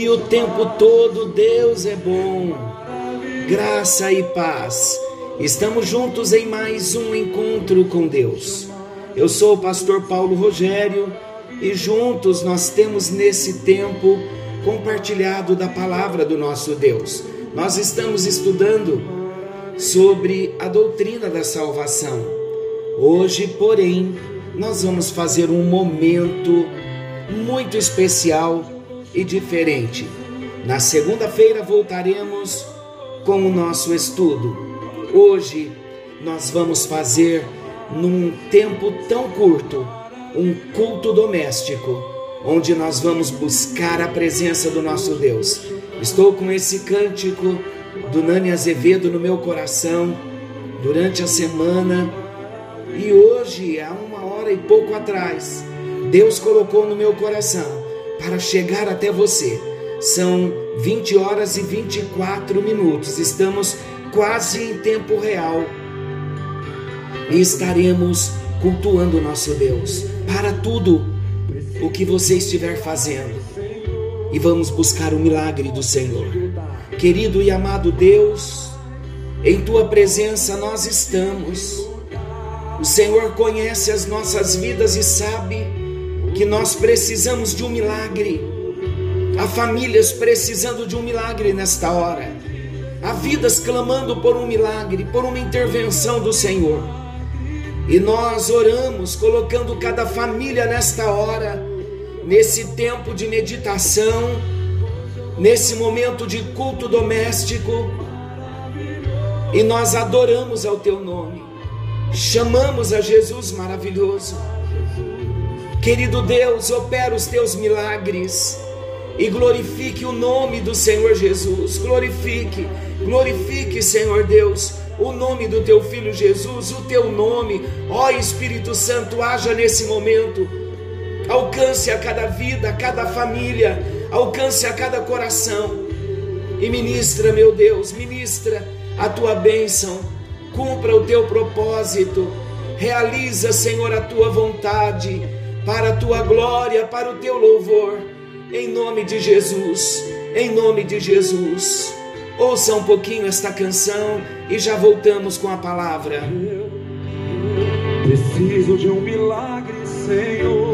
e o tempo todo Deus é bom. Graça e paz. Estamos juntos em mais um encontro com Deus. Eu sou o pastor Paulo Rogério e juntos nós temos nesse tempo compartilhado da palavra do nosso Deus. Nós estamos estudando sobre a doutrina da salvação. Hoje, porém, nós vamos fazer um momento muito especial e diferente. Na segunda-feira voltaremos com o nosso estudo. Hoje nós vamos fazer num tempo tão curto um culto doméstico, onde nós vamos buscar a presença do nosso Deus. Estou com esse cântico do Nani Azevedo no meu coração durante a semana e hoje, há uma hora e pouco atrás, Deus colocou no meu coração para chegar até você. São 20 horas e 24 minutos, estamos quase em tempo real e estaremos cultuando o nosso Deus para tudo o que você estiver fazendo e vamos buscar o milagre do Senhor. Querido e amado Deus, em tua presença nós estamos. O Senhor conhece as nossas vidas e sabe que nós precisamos de um milagre. Há famílias precisando de um milagre nesta hora. Há vidas clamando por um milagre, por uma intervenção do Senhor. E nós oramos, colocando cada família nesta hora, nesse tempo de meditação, nesse momento de culto doméstico, e nós adoramos ao Teu nome, chamamos a Jesus maravilhoso. Querido Deus, opera os Teus milagres e glorifique o nome do Senhor Jesus, glorifique, glorifique, Senhor Deus o nome do teu filho Jesus, o teu nome, ó Espírito Santo, haja nesse momento. Alcance a cada vida, a cada família, alcance a cada coração. E ministra, meu Deus, ministra a tua bênção, cumpra o teu propósito, realiza, Senhor, a tua vontade, para a tua glória, para o teu louvor, em nome de Jesus, em nome de Jesus. Ouça um pouquinho esta canção e já voltamos com a palavra. Preciso de um milagre, Senhor.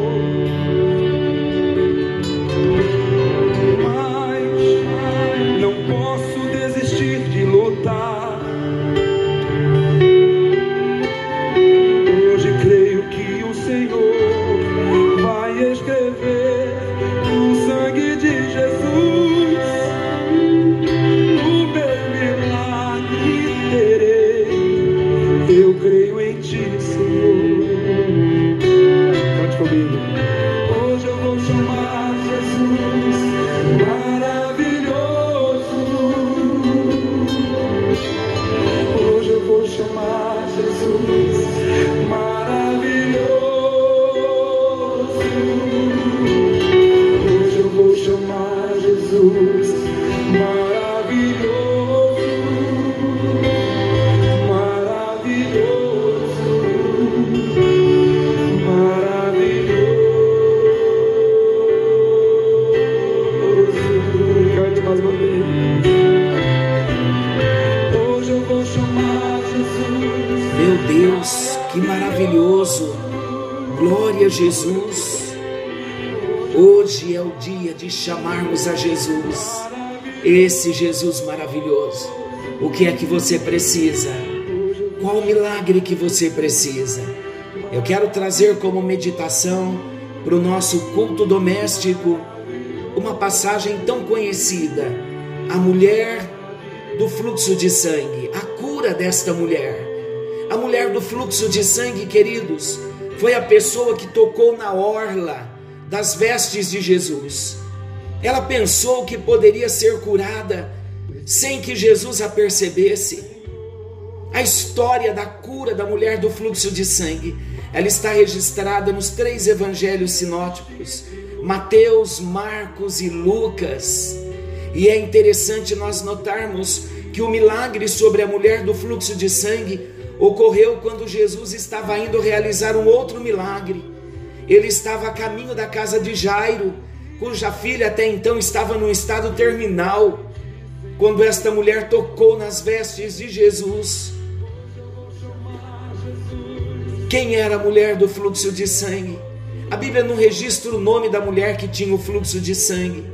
Jesus maravilhoso. O que é que você precisa? Qual o milagre que você precisa? Eu quero trazer como meditação para o nosso culto doméstico uma passagem tão conhecida, a mulher do fluxo de sangue, a cura desta mulher. A mulher do fluxo de sangue, queridos, foi a pessoa que tocou na orla das vestes de Jesus. Ela pensou que poderia ser curada sem que Jesus a percebesse. A história da cura da mulher do fluxo de sangue, ela está registrada nos três evangelhos sinóticos, Mateus, Marcos e Lucas. E é interessante nós notarmos que o milagre sobre a mulher do fluxo de sangue ocorreu quando Jesus estava indo realizar um outro milagre. Ele estava a caminho da casa de Jairo, cuja filha até então estava num estado terminal, quando esta mulher tocou nas vestes de Jesus. Quem era a mulher do fluxo de sangue? A Bíblia não registra o nome da mulher que tinha o fluxo de sangue.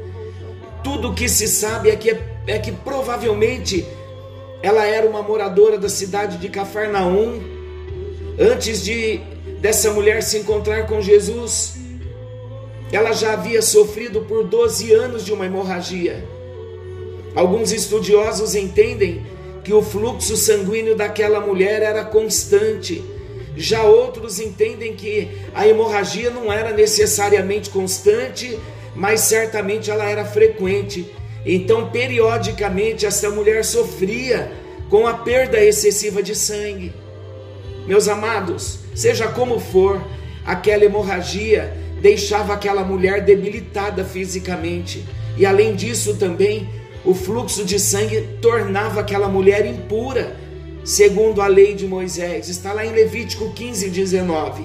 Tudo o que se sabe é que, é que provavelmente ela era uma moradora da cidade de Cafarnaum. Antes de dessa mulher se encontrar com Jesus, ela já havia sofrido por 12 anos de uma hemorragia. Alguns estudiosos entendem que o fluxo sanguíneo daquela mulher era constante. Já outros entendem que a hemorragia não era necessariamente constante, mas certamente ela era frequente. Então, periodicamente, essa mulher sofria com a perda excessiva de sangue. Meus amados, seja como for, aquela hemorragia deixava aquela mulher debilitada fisicamente. E além disso, também o fluxo de sangue tornava aquela mulher impura, segundo a lei de Moisés. Está lá em Levítico 15, 19.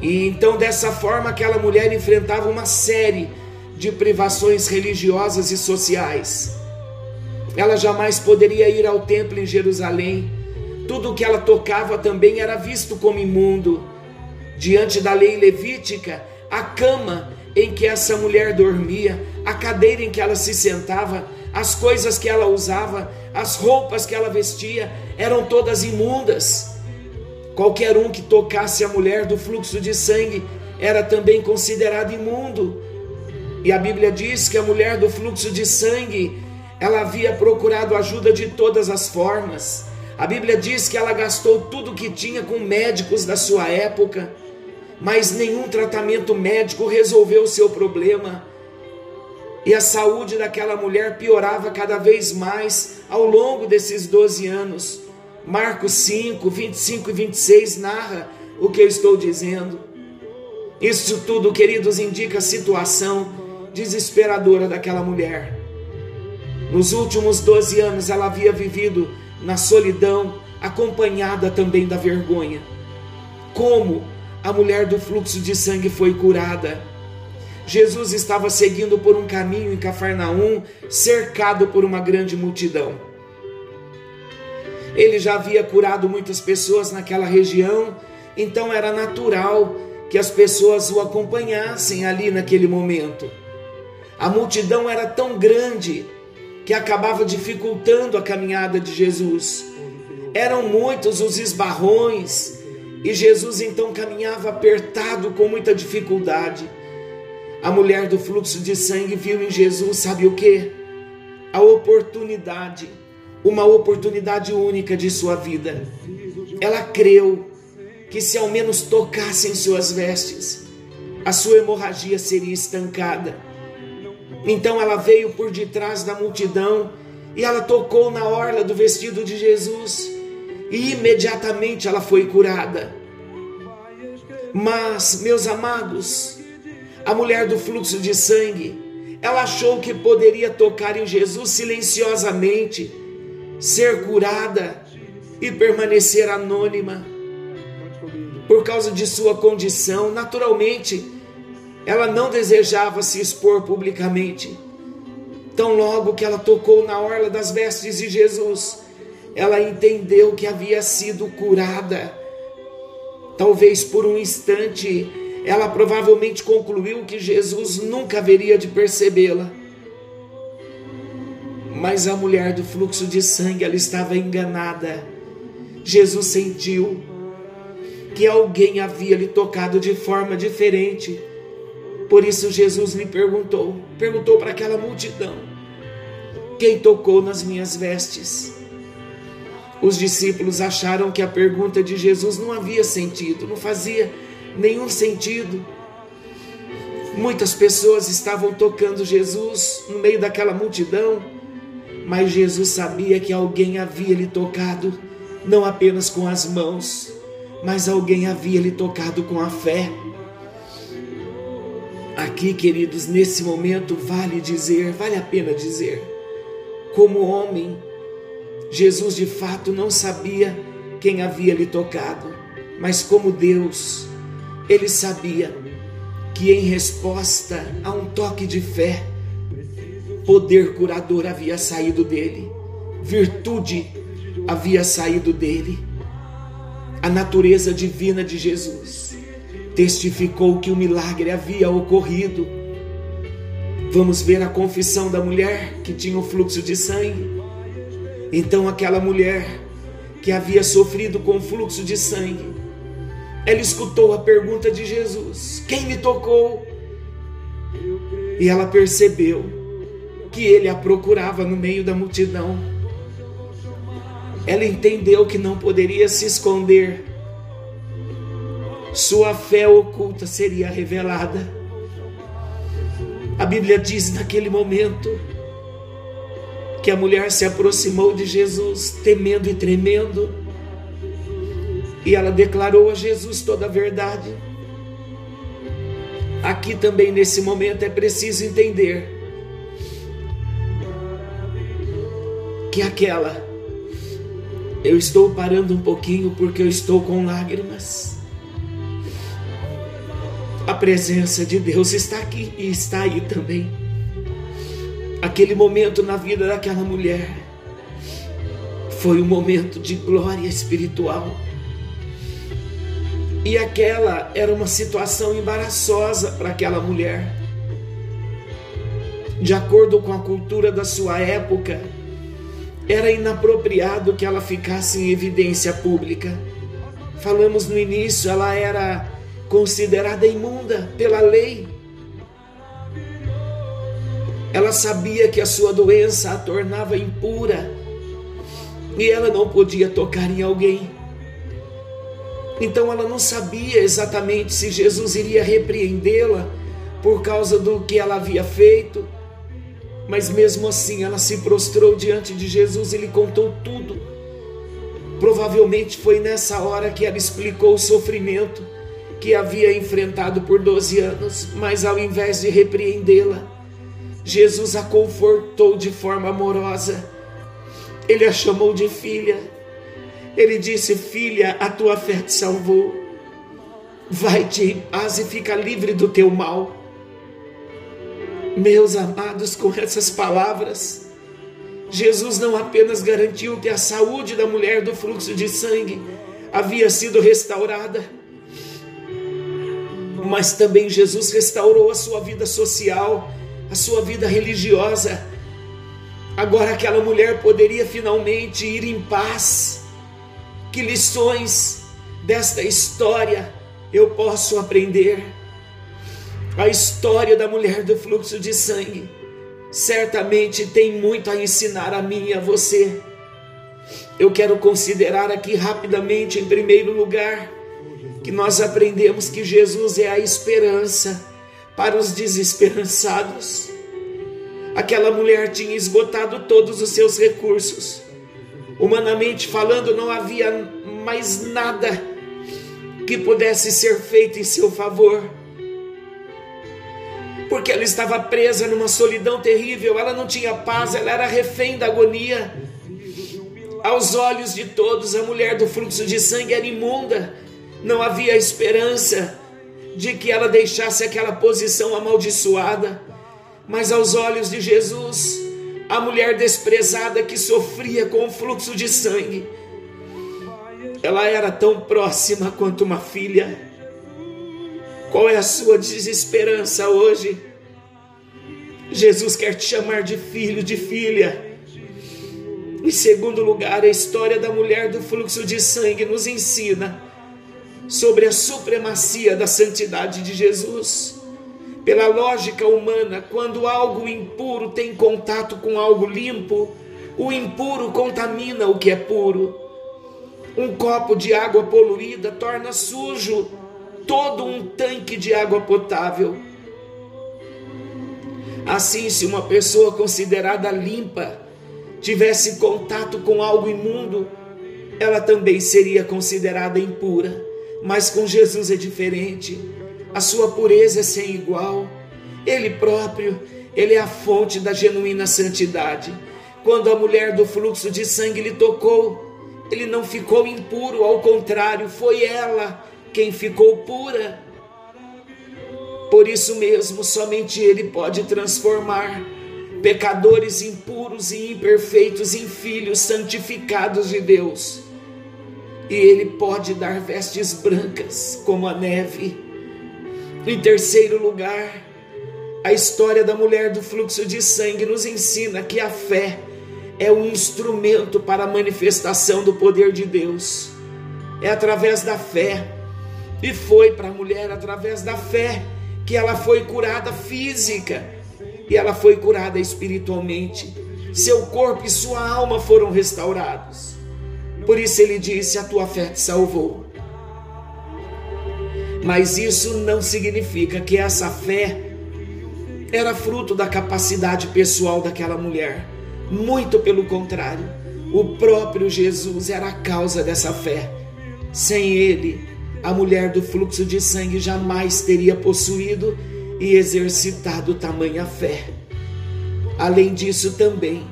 E então, dessa forma, aquela mulher enfrentava uma série de privações religiosas e sociais. Ela jamais poderia ir ao templo em Jerusalém. Tudo que ela tocava também era visto como imundo. Diante da lei levítica, a cama em que essa mulher dormia, a cadeira em que ela se sentava, as coisas que ela usava, as roupas que ela vestia, eram todas imundas. Qualquer um que tocasse a mulher do fluxo de sangue era também considerado imundo. E a Bíblia diz que a mulher do fluxo de sangue, ela havia procurado ajuda de todas as formas. A Bíblia diz que ela gastou tudo que tinha com médicos da sua época, mas nenhum tratamento médico resolveu o seu problema. E a saúde daquela mulher piorava cada vez mais ao longo desses 12 anos. Marcos 5, 25 e 26 narra o que eu estou dizendo. Isso tudo, queridos, indica a situação desesperadora daquela mulher. Nos últimos 12 anos ela havia vivido na solidão, acompanhada também da vergonha. Como a mulher do fluxo de sangue foi curada? Jesus estava seguindo por um caminho em Cafarnaum, cercado por uma grande multidão. Ele já havia curado muitas pessoas naquela região, então era natural que as pessoas o acompanhassem ali naquele momento. A multidão era tão grande que acabava dificultando a caminhada de Jesus. Eram muitos os esbarrões e Jesus então caminhava apertado com muita dificuldade. A mulher do fluxo de sangue viu em Jesus, sabe o que? A oportunidade, uma oportunidade única de sua vida. Ela creu que se ao menos tocasse em suas vestes, a sua hemorragia seria estancada então ela veio por detrás da multidão e ela tocou na orla do vestido de Jesus e imediatamente ela foi curada. Mas, meus amados, a mulher do fluxo de sangue, ela achou que poderia tocar em Jesus silenciosamente, ser curada e permanecer anônima. Por causa de sua condição, naturalmente, ela não desejava se expor publicamente. Tão logo que ela tocou na orla das vestes de Jesus, ela entendeu que havia sido curada. Talvez por um instante, ela provavelmente concluiu que Jesus nunca haveria de percebê-la. Mas a mulher do fluxo de sangue, ela estava enganada. Jesus sentiu que alguém havia lhe tocado de forma diferente. Por isso Jesus lhe perguntou, perguntou para aquela multidão: Quem tocou nas minhas vestes? Os discípulos acharam que a pergunta de Jesus não havia sentido, não fazia nenhum sentido. Muitas pessoas estavam tocando Jesus no meio daquela multidão, mas Jesus sabia que alguém havia lhe tocado, não apenas com as mãos, mas alguém havia lhe tocado com a fé. Aqui, queridos, nesse momento, vale dizer, vale a pena dizer, como homem, Jesus de fato não sabia quem havia lhe tocado, mas como Deus, ele sabia que em resposta a um toque de fé, poder curador havia saído dele, virtude havia saído dele. A natureza divina de Jesus testificou que o milagre havia ocorrido. Vamos ver a confissão da mulher que tinha o fluxo de sangue. Então, aquela mulher que havia sofrido com fluxo de sangue, ela escutou a pergunta de Jesus: Quem me tocou? E ela percebeu que ele a procurava no meio da multidão. Ela entendeu que não poderia se esconder. Sua fé oculta seria revelada. A Bíblia diz naquele momento que a mulher se aproximou de Jesus, temendo e tremendo, e ela declarou a Jesus toda a verdade. Aqui também nesse momento é preciso entender que aquela eu estou parando um pouquinho porque eu estou com lágrimas. A presença de Deus está aqui e está aí também aquele momento na vida daquela mulher foi um momento de glória espiritual. E aquela era uma situação embaraçosa para aquela mulher. De acordo com a cultura da sua época, era inapropriado que ela ficasse em evidência pública. Falamos no início, ela era considerada imunda pela lei. Ela sabia que a sua doença a tornava impura e ela não podia tocar em alguém. Então ela não sabia exatamente se Jesus iria repreendê-la por causa do que ela havia feito, mas mesmo assim ela se prostrou diante de Jesus e lhe contou tudo. Provavelmente foi nessa hora que ela explicou o sofrimento que havia enfrentado por 12 anos, mas ao invés de repreendê-la, Jesus a confortou de forma amorosa. Ele a chamou de filha. Ele disse: Filha, a tua fé te salvou. Vai-te em paz e fica livre do teu mal. Meus amados, com essas palavras, Jesus não apenas garantiu que a saúde da mulher do fluxo de sangue havia sido restaurada, mas também Jesus restaurou a sua vida social a sua vida religiosa. Agora aquela mulher poderia finalmente ir em paz. Que lições desta história eu posso aprender? A história da mulher do fluxo de sangue certamente tem muito a ensinar a mim e a você. Eu quero considerar aqui rapidamente, em primeiro lugar, que nós aprendemos que Jesus é a esperança para os desesperançados. Aquela mulher tinha esgotado todos os seus recursos. Humanamente falando, não havia mais nada que pudesse ser feito em seu favor. Porque ela estava presa numa solidão terrível, ela não tinha paz, ela era refém da agonia. Aos olhos de todos, a mulher do fluxo de sangue era imunda, não havia esperança de que ela deixasse aquela posição amaldiçoada, mas aos olhos de Jesus, a mulher desprezada que sofria com o fluxo de sangue, ela era tão próxima quanto uma filha. Qual é a sua desesperança hoje? Jesus quer te chamar de filho, de filha. Em segundo lugar, a história da mulher do fluxo de sangue nos ensina sobre a supremacia da santidade de Jesus. Pela lógica humana, quando algo impuro tem contato com algo limpo, o impuro contamina o que é puro. Um copo de água poluída torna sujo todo um tanque de água potável. Assim, se uma pessoa considerada limpa tivesse contato com algo imundo, ela também seria considerada impura. Mas com Jesus é diferente. A sua pureza é sem igual. Ele próprio, ele é a fonte da genuína santidade. Quando a mulher do fluxo de sangue lhe tocou, ele não ficou impuro, ao contrário, foi ela quem ficou pura. Por isso mesmo, somente Ele pode transformar pecadores impuros e imperfeitos em filhos santificados de Deus. E Ele pode dar vestes brancas como a neve. Em terceiro lugar, a história da mulher do fluxo de sangue nos ensina que a fé é um instrumento para a manifestação do poder de Deus. É através da fé. E foi para a mulher através da fé que ela foi curada física e ela foi curada espiritualmente. Seu corpo e sua alma foram restaurados. Por isso ele disse: A tua fé te salvou. Mas isso não significa que essa fé era fruto da capacidade pessoal daquela mulher. Muito pelo contrário, o próprio Jesus era a causa dessa fé. Sem ele, a mulher do fluxo de sangue jamais teria possuído e exercitado tamanha fé. Além disso, também,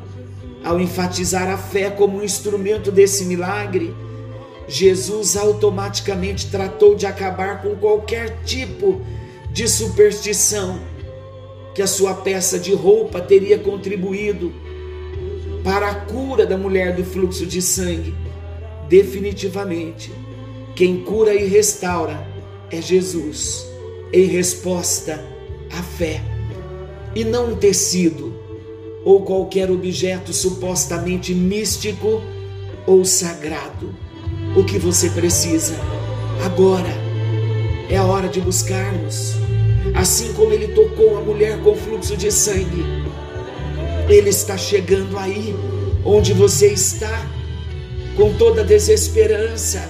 ao enfatizar a fé como um instrumento desse milagre, Jesus automaticamente tratou de acabar com qualquer tipo de superstição que a sua peça de roupa teria contribuído para a cura da mulher do fluxo de sangue. Definitivamente, quem cura e restaura é Jesus, em resposta à fé, e não um tecido ou qualquer objeto supostamente místico ou sagrado. O que você precisa agora é a hora de buscarmos. Assim como ele tocou a mulher com fluxo de sangue, ele está chegando aí, onde você está, com toda desesperança,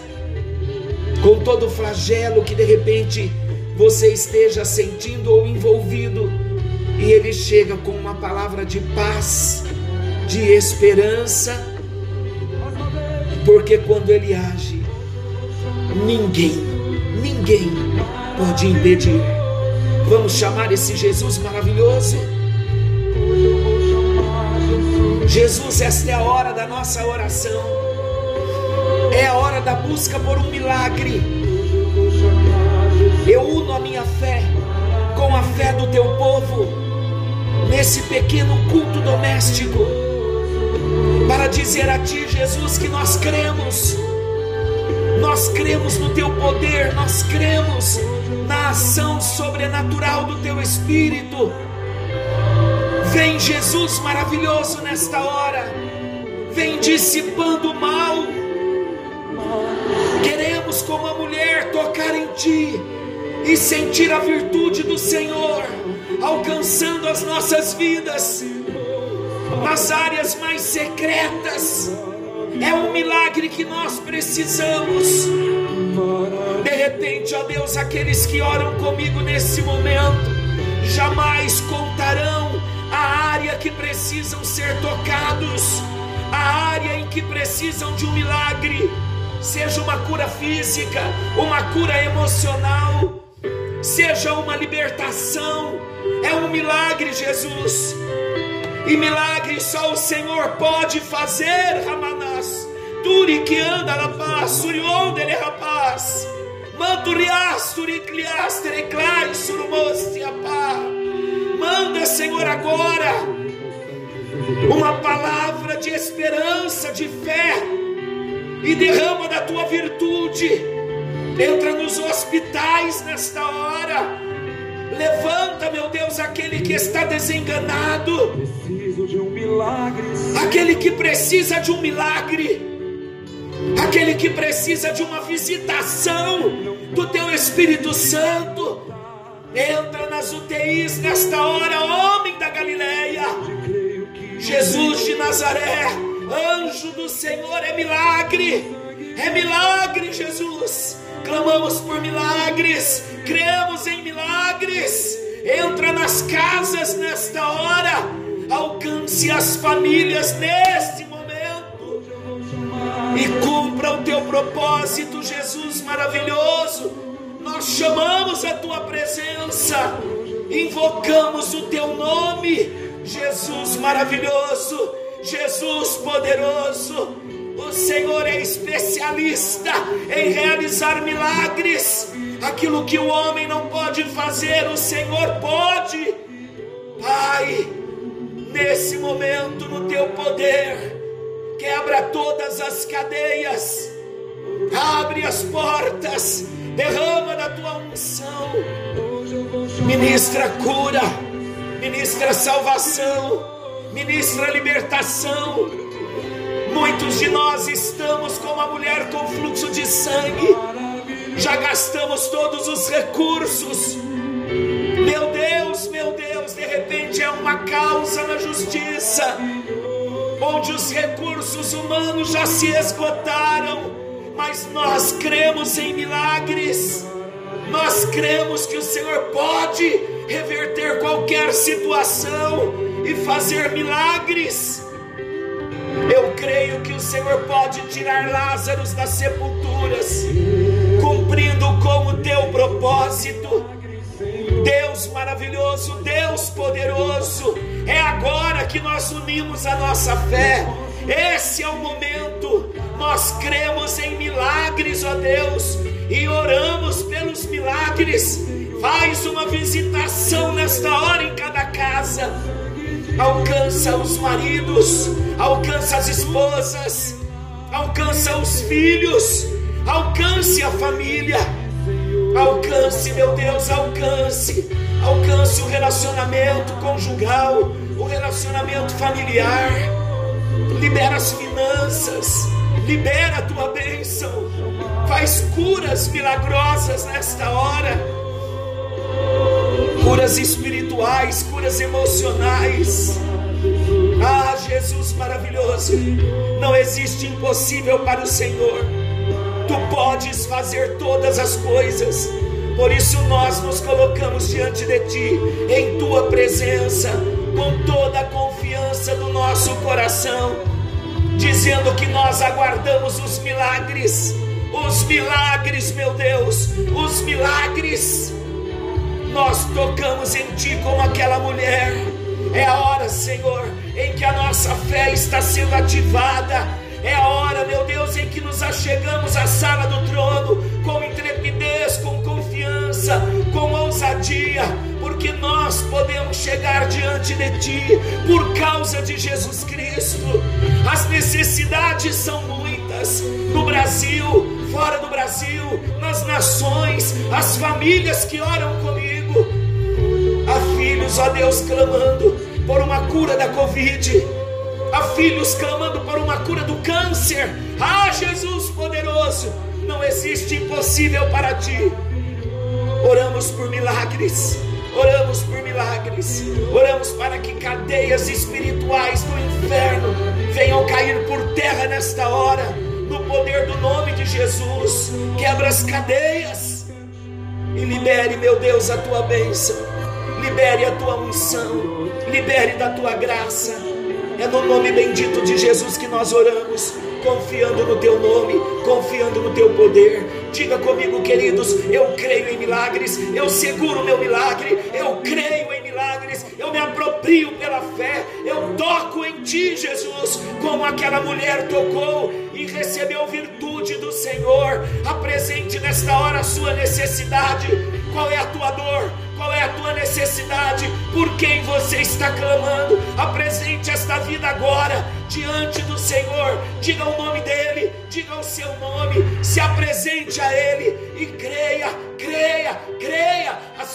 com todo flagelo que de repente você esteja sentindo ou envolvido, e Ele chega com uma palavra de paz, de esperança, porque quando Ele age, ninguém, ninguém pode impedir. Vamos chamar esse Jesus maravilhoso Jesus, esta é a hora da nossa oração, é a hora da busca por um milagre. Eu uno a minha fé com a fé do teu povo nesse pequeno culto doméstico para dizer a ti, Jesus, que nós cremos. Nós cremos no teu poder, nós cremos na ação sobrenatural do teu espírito Vem Jesus maravilhoso nesta hora, vem dissipando o mal. Queremos, como a mulher, tocar em Ti e sentir a virtude do Senhor alcançando as nossas vidas nas áreas mais secretas. É um milagre que nós precisamos. De repente, ó Deus, aqueles que oram comigo nesse momento jamais contarão a área que precisam ser tocados, a área em que precisam de um milagre, seja uma cura física, uma cura emocional, seja uma libertação, é um milagre, Jesus. E milagre só o Senhor pode fazer, Ramanás. Turi que anda na paz, surionde ele rapaz. Manturiasturi cliastere clare surmosti a paz. Manda, Senhor, agora uma palavra de esperança, de fé, e derrama da tua virtude. Entra nos hospitais nesta hora. Levanta, meu Deus, aquele que está desenganado. Preciso de um milagre. Aquele que precisa de um milagre. Aquele que precisa de uma visitação do teu Espírito Santo Entra nas UTIs nesta hora, homem da Galileia. Jesus de Nazaré, anjo do Senhor, é milagre. É milagre, Jesus. Clamamos por milagres, cremos em milagres. Entra nas casas nesta hora, alcance as famílias neste momento e cumpra o teu propósito, Jesus maravilhoso nós chamamos a tua presença, invocamos o teu nome, Jesus maravilhoso, Jesus poderoso. O Senhor é especialista em realizar milagres. Aquilo que o homem não pode fazer, o Senhor pode. Pai, nesse momento, no teu poder, quebra todas as cadeias, abre as portas derrama da tua unção, ministra cura, ministra salvação, ministra libertação. Muitos de nós estamos como a mulher com fluxo de sangue, já gastamos todos os recursos. Meu Deus, meu Deus, de repente é uma causa na justiça, onde os recursos humanos já se esgotaram mas nós cremos em milagres. Nós cremos que o Senhor pode reverter qualquer situação e fazer milagres. Eu creio que o Senhor pode tirar Lázaro das sepulturas, cumprindo com o teu propósito. Deus maravilhoso, Deus poderoso, é agora que nós unimos a nossa fé. Esse é o momento nós cremos em milagres, ó Deus, e oramos pelos milagres. Faz uma visitação nesta hora em cada casa. Alcança os maridos, alcança as esposas, alcança os filhos, alcance a família. Alcance, meu Deus, alcance. Alcance o relacionamento conjugal, o relacionamento familiar. Libera as finanças libera a tua bênção, faz curas milagrosas nesta hora, curas espirituais, curas emocionais. Ah, Jesus maravilhoso, não existe impossível para o Senhor, tu podes fazer todas as coisas. Por isso nós nos colocamos diante de Ti, em Tua presença, com toda a confiança do nosso coração dizendo que nós aguardamos os milagres, os milagres, meu Deus, os milagres. Nós tocamos em Ti como aquela mulher. É a hora, Senhor, em que a nossa fé está sendo ativada. É a hora, meu Deus, em que nos achegamos à sala do trono com intrepidez, com confiança, com ousadia, porque nós podemos chegar diante de Ti por causa de Jesus Cristo. As necessidades são muitas no Brasil, fora do Brasil, nas nações, as famílias que oram comigo. Filhos, ó Deus, clamando por uma cura da Covid. Há filhos clamando por uma cura do câncer. Ah, Jesus poderoso, não existe impossível para ti. Oramos por milagres Oramos por milagres, oramos para que cadeias espirituais do inferno venham cair por terra nesta hora, no poder do nome de Jesus. Quebra as cadeias e libere, meu Deus, a tua bênção, libere a tua unção, libere da tua graça. É no nome bendito de Jesus que nós oramos confiando no teu nome, confiando no teu poder. Diga comigo, queridos, eu creio em milagres, eu seguro meu milagre, eu creio em milagres, eu me aproprio pela fé, eu toco em ti, Jesus, como aquela mulher tocou e recebeu virtude do Senhor. Apresente nesta hora a sua necessidade. Qual é a tua dor? Qual é a tua necessidade? Por quem você está clamando? Apresente esta vida agora diante do Senhor. Diga o nome dele, diga o seu nome, se apresente a ele e creia, creia, creia.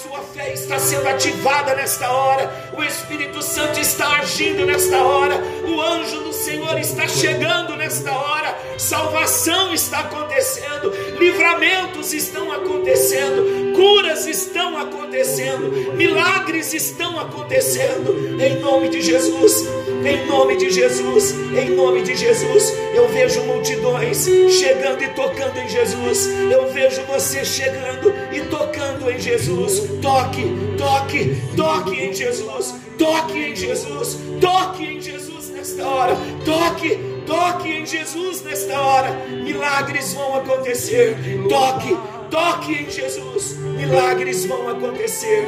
Sua fé está sendo ativada nesta hora. O Espírito Santo está agindo nesta hora. O anjo do Senhor está chegando nesta hora. Salvação está acontecendo, livramentos estão acontecendo, curas estão acontecendo, milagres estão acontecendo, em nome de Jesus, em nome de Jesus, em nome de Jesus. Eu vejo multidões chegando e tocando em Jesus, eu vejo você chegando e tocando em Jesus. Toque, toque, toque em Jesus, toque em Jesus, toque em Jesus nesta hora, toque Toque em Jesus nesta hora, milagres vão acontecer. Toque, toque em Jesus, milagres vão acontecer.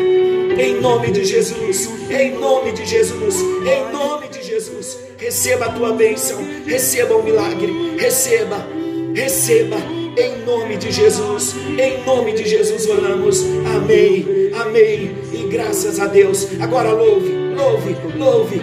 Em nome de Jesus, em nome de Jesus, em nome de Jesus. Receba a tua bênção, receba o milagre, receba, receba. Em nome de Jesus, em nome de Jesus oramos. Amém, amém. E graças a Deus. Agora louve, louve, louve.